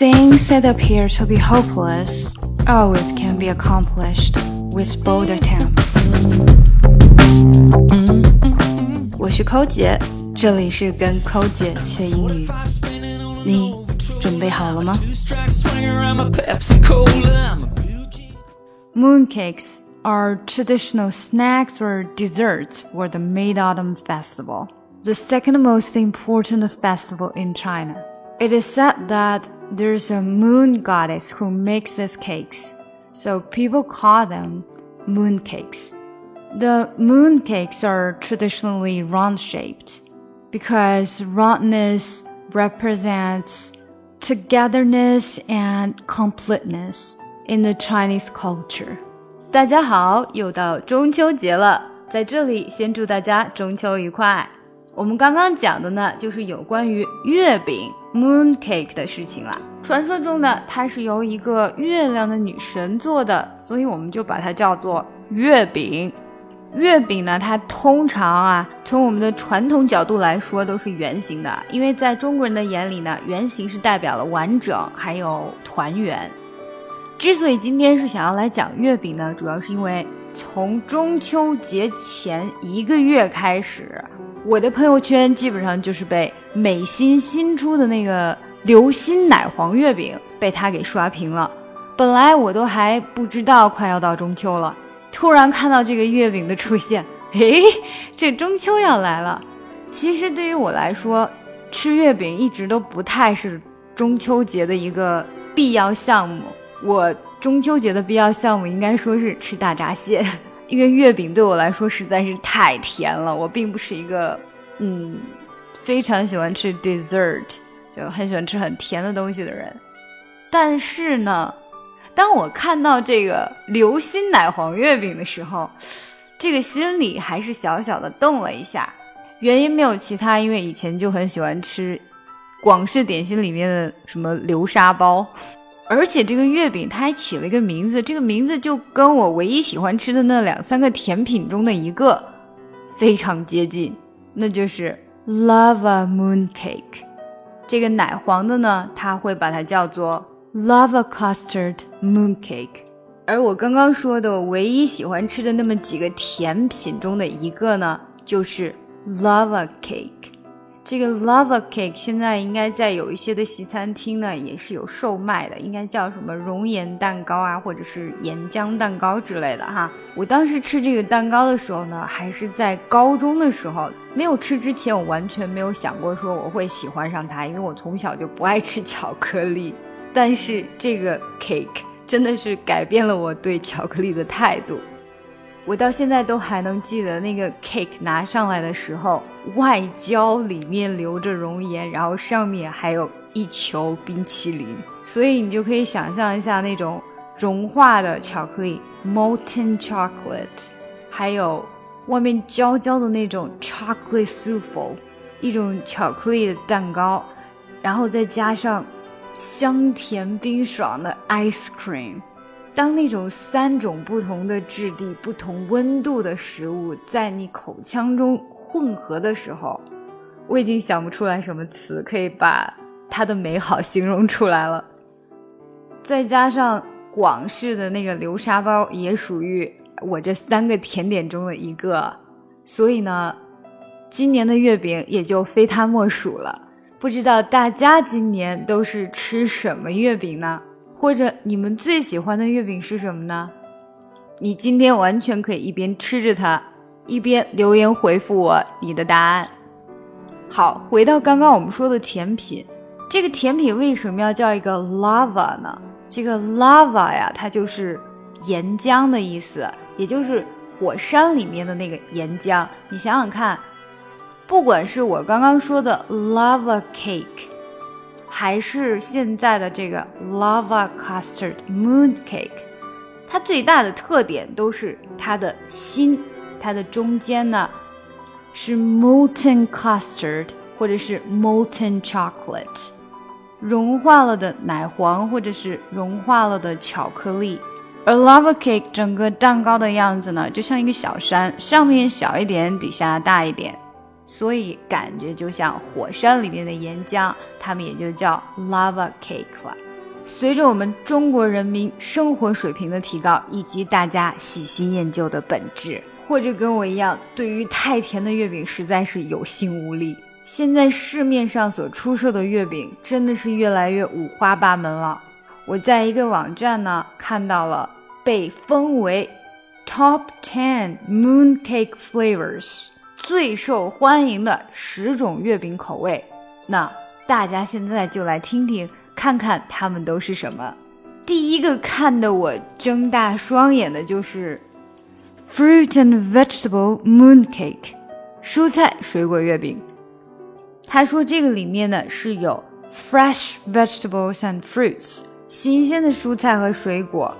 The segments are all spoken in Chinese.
Things that appear to be hopeless always can be accomplished with bold attempt. 我是抠姐，这里是跟抠姐学英语。你准备好了吗？Mooncakes are traditional snacks or desserts for the Mid-Autumn Festival, the second most important festival in China. It is said that there's a moon goddess who makes these cakes, so people call them mooncakes. The mooncakes are traditionally round shaped because roundness represents togetherness and completeness in the Chinese culture. 大家好，又到中秋节了，在这里先祝大家中秋愉快。我们刚刚讲的呢，就是有关于月饼 moon cake 的事情了。传说中呢，它是由一个月亮的女神做的，所以我们就把它叫做月饼。月饼呢，它通常啊，从我们的传统角度来说都是圆形的，因为在中国人的眼里呢，圆形是代表了完整，还有团圆。之所以今天是想要来讲月饼呢，主要是因为从中秋节前一个月开始。我的朋友圈基本上就是被美心新出的那个流心奶黄月饼被他给刷屏了。本来我都还不知道快要到中秋了，突然看到这个月饼的出现，诶，这中秋要来了。其实对于我来说，吃月饼一直都不太是中秋节的一个必要项目。我中秋节的必要项目应该说是吃大闸蟹。因为月饼对我来说实在是太甜了，我并不是一个嗯非常喜欢吃 dessert，就很喜欢吃很甜的东西的人。但是呢，当我看到这个流心奶黄月饼的时候，这个心里还是小小的动了一下。原因没有其他，因为以前就很喜欢吃广式点心里面的什么流沙包。而且这个月饼它还起了一个名字，这个名字就跟我唯一喜欢吃的那两三个甜品中的一个非常接近，那就是 lava moon cake。这个奶黄的呢，它会把它叫做 lava custard moon cake。而我刚刚说的唯一喜欢吃的那么几个甜品中的一个呢，就是 lava cake。这个 lava cake 现在应该在有一些的西餐厅呢，也是有售卖的，应该叫什么熔岩蛋糕啊，或者是岩浆蛋糕之类的哈。我当时吃这个蛋糕的时候呢，还是在高中的时候，没有吃之前，我完全没有想过说我会喜欢上它，因为我从小就不爱吃巧克力。但是这个 cake 真的是改变了我对巧克力的态度。我到现在都还能记得那个 cake 拿上来的时候，外焦里面流着熔岩，然后上面还有一球冰淇淋，所以你就可以想象一下那种融化的巧克力 （molten chocolate），还有外面焦焦的那种 chocolate souffle，一种巧克力的蛋糕，然后再加上香甜冰爽的 ice cream。当那种三种不同的质地、不同温度的食物在你口腔中混合的时候，我已经想不出来什么词可以把它的美好形容出来了。再加上广式的那个流沙包，也属于我这三个甜点中的一个，所以呢，今年的月饼也就非它莫属了。不知道大家今年都是吃什么月饼呢？或者你们最喜欢的月饼是什么呢？你今天完全可以一边吃着它，一边留言回复我你的答案。好，回到刚刚我们说的甜品，这个甜品为什么要叫一个 lava 呢？这个 lava 呀，它就是岩浆的意思，也就是火山里面的那个岩浆。你想想看，不管是我刚刚说的 lava cake。还是现在的这个 lava custard moon cake，它最大的特点都是它的心，它的中间呢是 molten custard 或者是 molten chocolate，融化了的奶黄或者是融化了的巧克力。而 lava cake 整个蛋糕的样子呢，就像一个小山，上面小一点，底下大一点。所以感觉就像火山里面的岩浆，它们也就叫 lava cake 了。随着我们中国人民生活水平的提高，以及大家喜新厌旧的本质，或者跟我一样，对于太甜的月饼实在是有心无力。现在市面上所出售的月饼真的是越来越五花八门了。我在一个网站呢看到了被封为 Top Ten Mooncake Flavors 最受欢迎的十种月饼口味。那大家现在就来听听，看看它们都是什么。第一个看得我睁大双眼的就是 Fruit and Vegetable Mooncake 蔬菜水果月饼。他说这个里面呢是有 fresh vegetables and fruits 新鲜的蔬菜和水果，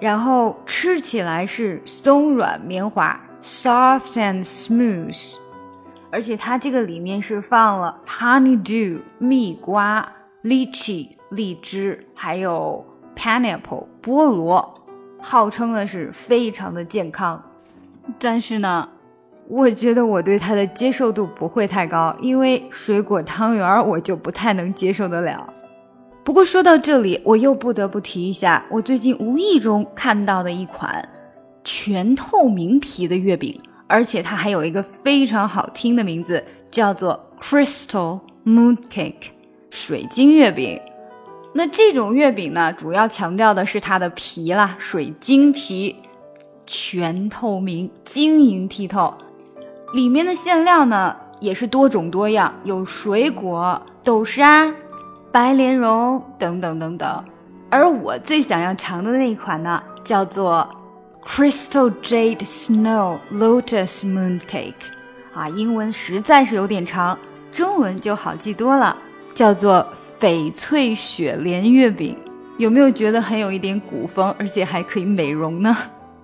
然后吃起来是松软绵滑 soft and smooth，而且它这个里面是放了 honeydew 蜜瓜、lychee 荔枝，还有 pineapple 菠萝，号称的是非常的健康，但是呢。我觉得我对它的接受度不会太高，因为水果汤圆我就不太能接受得了。不过说到这里，我又不得不提一下我最近无意中看到的一款全透明皮的月饼，而且它还有一个非常好听的名字，叫做 Crystal Mooncake 水晶月饼。那这种月饼呢，主要强调的是它的皮啦，水晶皮，全透明，晶莹剔透。里面的馅料呢也是多种多样，有水果、豆沙、白莲蓉等等等等。而我最想要尝的那一款呢，叫做 Crystal Jade Snow Lotus Mooncake，啊，英文实在是有点长，中文就好记多了，叫做翡翠雪莲月饼。有没有觉得很有一点古风，而且还可以美容呢？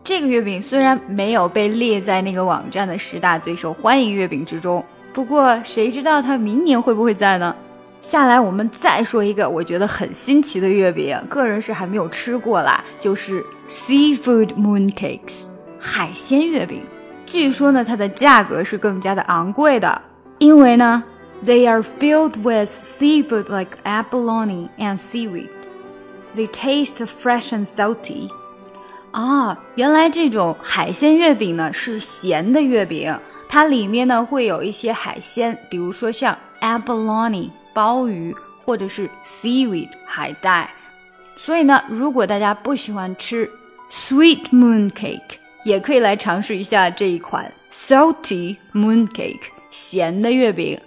这个月饼虽然没有被列在那个网站的十大最受欢迎月饼之中，不过谁知道它明年会不会在呢？下来我们再说一个我觉得很新奇的月饼，个人是还没有吃过啦，就是 Seafood Mooncakes 海鲜月饼。据说呢，它的价格是更加的昂贵的，因为呢，they are filled with seafood like abalone and seaweed. They taste fresh and salty. 啊，原来这种海鲜月饼呢是咸的月饼，它里面呢会有一些海鲜，比如说像 abalone 鲍鱼，或者是 seaweed 海带。所以呢，如果大家不喜欢吃 sweet mooncake，也可以来尝试一下这一款 salty mooncake 咸的月饼。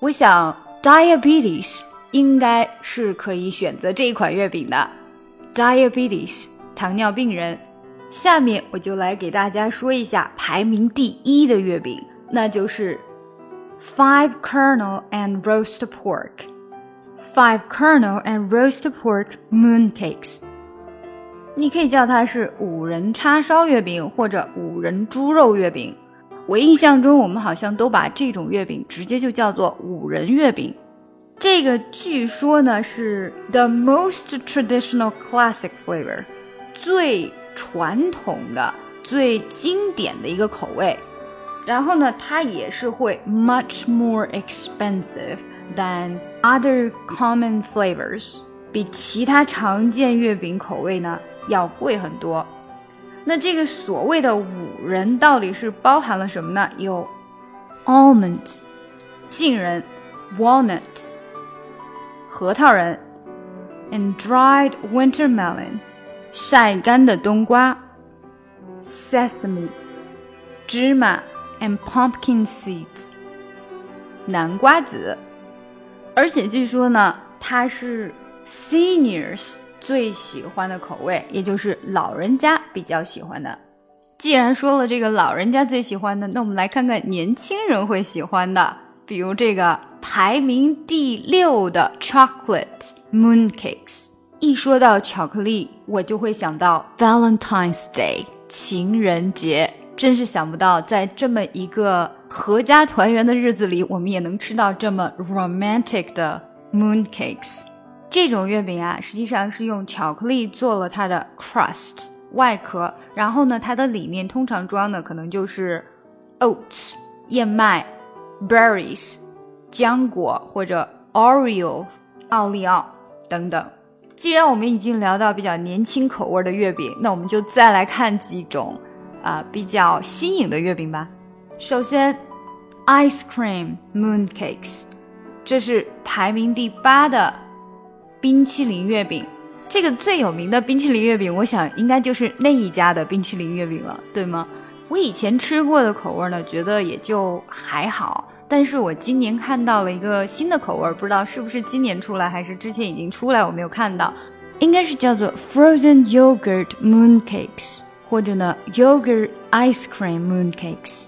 我想 diabetes 应该是可以选择这一款月饼的，diabetes。糖尿病人，下面我就来给大家说一下排名第一的月饼，那就是 Five Kernel and Roast Pork Five Kernel and Roast Pork Mooncakes。你可以叫它是五仁叉烧月饼或者五仁猪肉月饼。我印象中，我们好像都把这种月饼直接就叫做五仁月饼。这个据说呢是 the most traditional classic flavor。最传统的、最经典的一个口味，然后呢，它也是会 much more expensive than other common flavors，比其他常见月饼口味呢要贵很多。那这个所谓的五仁到底是包含了什么呢？有 almonds 杏仁，walnuts 核桃仁，and dried winter melon。晒干的冬瓜，sesame，芝麻，and pumpkin seeds，南瓜籽。而且据说呢，它是 seniors 最喜欢的口味，也就是老人家比较喜欢的。既然说了这个老人家最喜欢的，那我们来看看年轻人会喜欢的，比如这个排名第六的 chocolate mooncakes。一说到巧克力，我就会想到 Valentine's Day 情人节。真是想不到，在这么一个合家团圆的日子里，我们也能吃到这么 romantic 的 mooncakes。这种月饼啊，实际上是用巧克力做了它的 crust 外壳，然后呢，它的里面通常装的可能就是 oats 燕麦，berries 浆果或者 Oreo 奥利奥等等。既然我们已经聊到比较年轻口味的月饼，那我们就再来看几种啊、比较新颖的月饼吧。首先，ice cream mooncakes，这是排名第八的冰淇淋月饼。这个最有名的冰淇淋月饼，我想应该就是那一家的冰淇淋月饼了，对吗？我以前吃过的口味呢，觉得也就还好。但是我今年看到了一个新的口味，不知道是不是今年出来，还是之前已经出来，我没有看到。应该是叫做 frozen yogurt mooncakes，或者呢 yogurt ice cream mooncakes。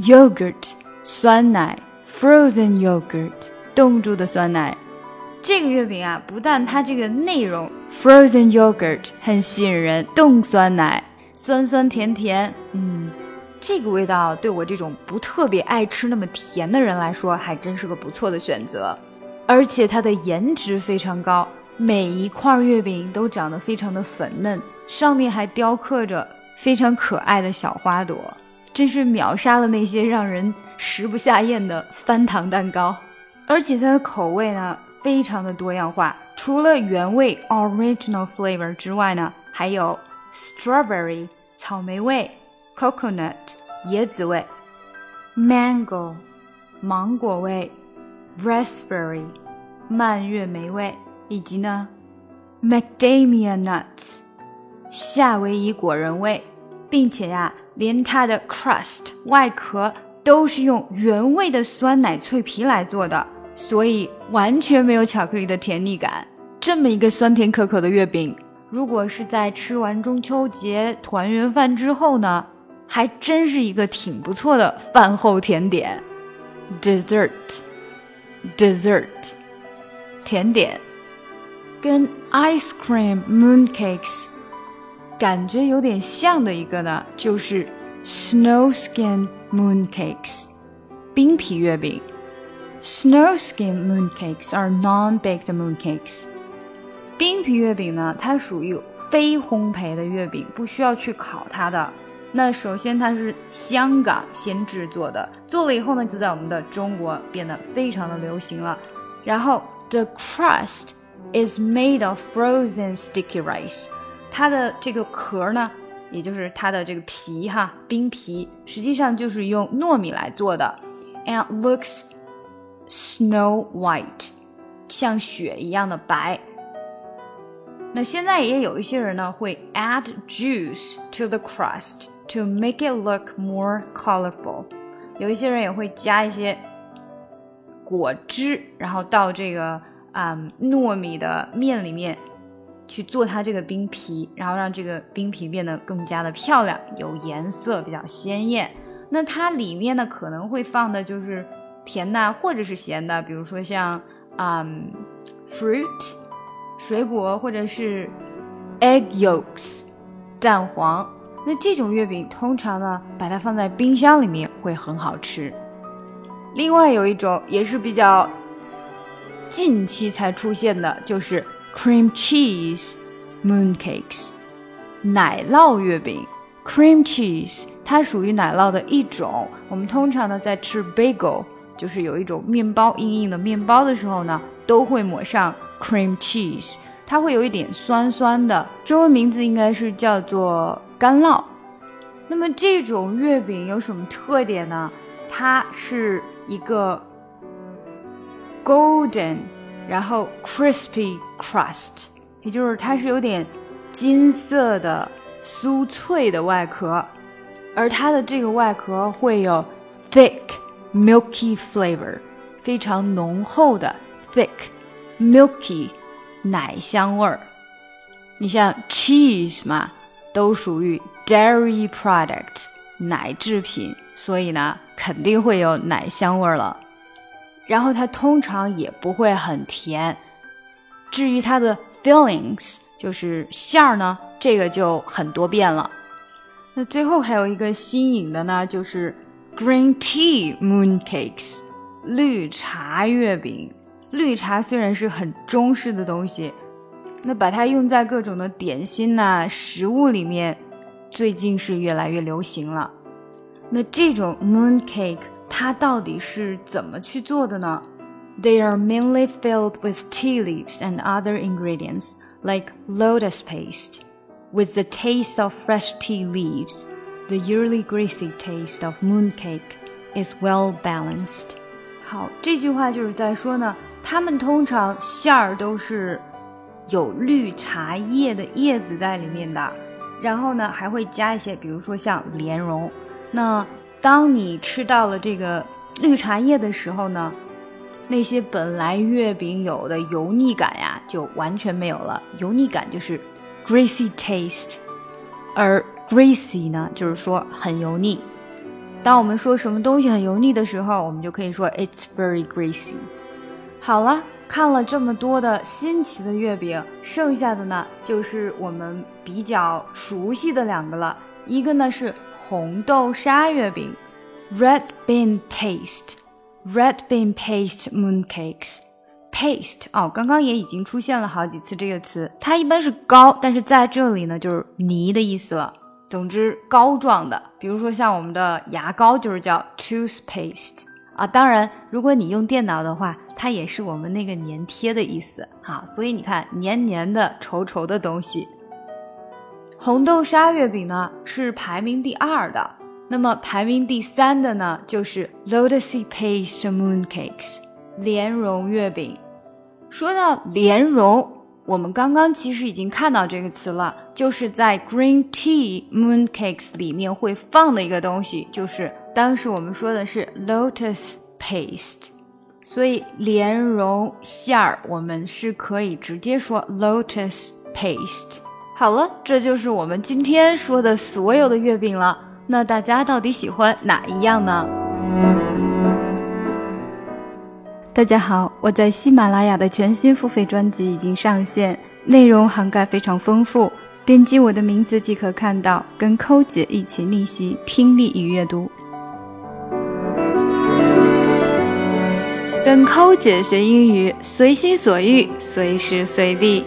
yogurt 酸奶，frozen yogurt 冻住的酸奶。这个月饼啊，不但它这个内容 frozen yogurt 很吸引人，冻酸奶，酸酸甜甜，嗯，这个味道对我这种不特别爱吃那么甜的人来说，还真是个不错的选择。而且它的颜值非常高，每一块月饼都长得非常的粉嫩，上面还雕刻着非常可爱的小花朵，真是秒杀了那些让人食不下咽的翻糖蛋糕。而且它的口味呢？非常的多样化，除了原味 original flavor 之外呢，还有 strawberry 草莓味、coconut 椰子味、mango 芒果味、raspberry 蔓越莓味，以及呢 macadamia nuts 夏威夷果仁味，并且呀，连它的 crust 外壳都是用原味的酸奶脆皮来做的。所以完全没有巧克力的甜腻感。这么一个酸甜可口的月饼，如果是在吃完中秋节团圆饭之后呢，还真是一个挺不错的饭后甜点。Dessert，dessert，甜点，跟 ice cream mooncakes 感觉有点像的一个呢，就是 snow skin mooncakes 冰皮月饼。Snowskin mooncakes are non-baked mooncakes。冰皮月饼呢，它属于非烘焙的月饼，不需要去烤它的。那首先它是香港先制作的，做了以后呢，就在我们的中国变得非常的流行了。然后 the crust is made of frozen sticky rice。它的这个壳呢，也就是它的这个皮哈，冰皮实际上就是用糯米来做的，and looks Snow white，像雪一样的白。那现在也有一些人呢，会 add juice to the crust to make it look more colorful。有一些人也会加一些果汁，然后到这个 啊糯米的面里面去做它这个冰皮，然后让这个冰皮变得更加的漂亮，有颜色，比较鲜艳。那它里面呢，可能会放的就是。甜的或者是咸的，比如说像嗯 fruit 水果，或者是 egg yolks 蛋黄。那这种月饼通常呢，把它放在冰箱里面会很好吃。另外有一种也是比较近期才出现的，就是 cream cheese mooncakes 奶酪月饼。cream cheese 它属于奶酪的一种，我们通常呢在吃 bagel。就是有一种面包硬硬的面包的时候呢，都会抹上 cream cheese，它会有一点酸酸的。中文名字应该是叫做干酪。那么这种月饼有什么特点呢？它是一个 golden，然后 crispy crust，也就是它是有点金色的酥脆的外壳，而它的这个外壳会有 thick。Milky flavor，非常浓厚的 thick milky 奶香味儿。你像 cheese 嘛，都属于 dairy product 奶制品，所以呢，肯定会有奶香味儿了。然后它通常也不会很甜。至于它的 fillings，就是馅儿呢，这个就很多变了。那最后还有一个新颖的呢，就是。Green tea mooncakes，绿茶月饼。绿茶虽然是很中式的东西，那把它用在各种的点心呐、食物里面，最近是越来越流行了。那这种 mooncake 它到底是怎么去做的呢？ They are mainly filled with tea leaves and other ingredients, like lotus paste. With the taste of fresh tea leaves, the yearly greasy taste of mooncake is well balanced. 好，这句话就是在说呢，它们通常馅儿都是有绿茶叶的叶子在里面的，然后呢还会加一些，比如说像莲蓉。那 当你吃到了这个绿茶叶的时候呢，那些本来月饼有的油腻感呀，就完全没有了。油腻感就是 greasy taste，而 greasy 呢，就是说很油腻。当我们说什么东西很油腻的时候，我们就可以说 it's very greasy。好了，看了这么多的新奇的月饼，剩下的呢就是我们比较熟悉的两个了。一个呢是红豆沙月饼，red bean paste，red bean paste mooncakes。paste 哦，刚刚也已经出现了好几次这个词，它一般是膏，但是在这里呢就是泥的意思了。总之膏状的，比如说像我们的牙膏就是叫 toothpaste 啊。当然，如果你用电脑的话，它也是我们那个粘贴的意思啊。所以你看，黏黏的、稠稠的东西。红豆沙月饼呢是排名第二的，那么排名第三的呢就是 lotus paste mooncakes 莲蓉月饼。说到莲蓉，我们刚刚其实已经看到这个词了，就是在 green tea mooncakes 里面会放的一个东西，就是当时我们说的是 lotus paste，所以莲蓉馅儿我们是可以直接说 lotus paste。好了，这就是我们今天说的所有的月饼了。那大家到底喜欢哪一样呢？大家好，我在喜马拉雅的全新付费专辑已经上线，内容涵盖非常丰富。点击我的名字即可看到，跟扣姐一起逆袭听力与阅读，跟扣姐学英语，随心所欲，随时随地。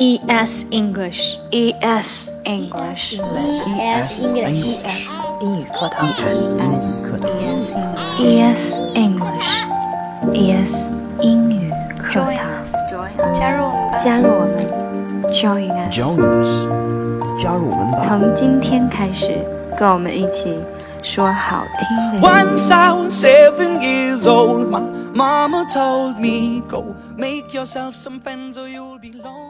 E S English E S English E S English 英语课堂，E S 英语课堂，E S English E S 英语课堂，加入加入我们，Join us，Join us，加入我们吧。从今天开始，跟我们一起说好听的。Once I was seven years old, my mama told me, Go make yourself some friends or you'll be lonely.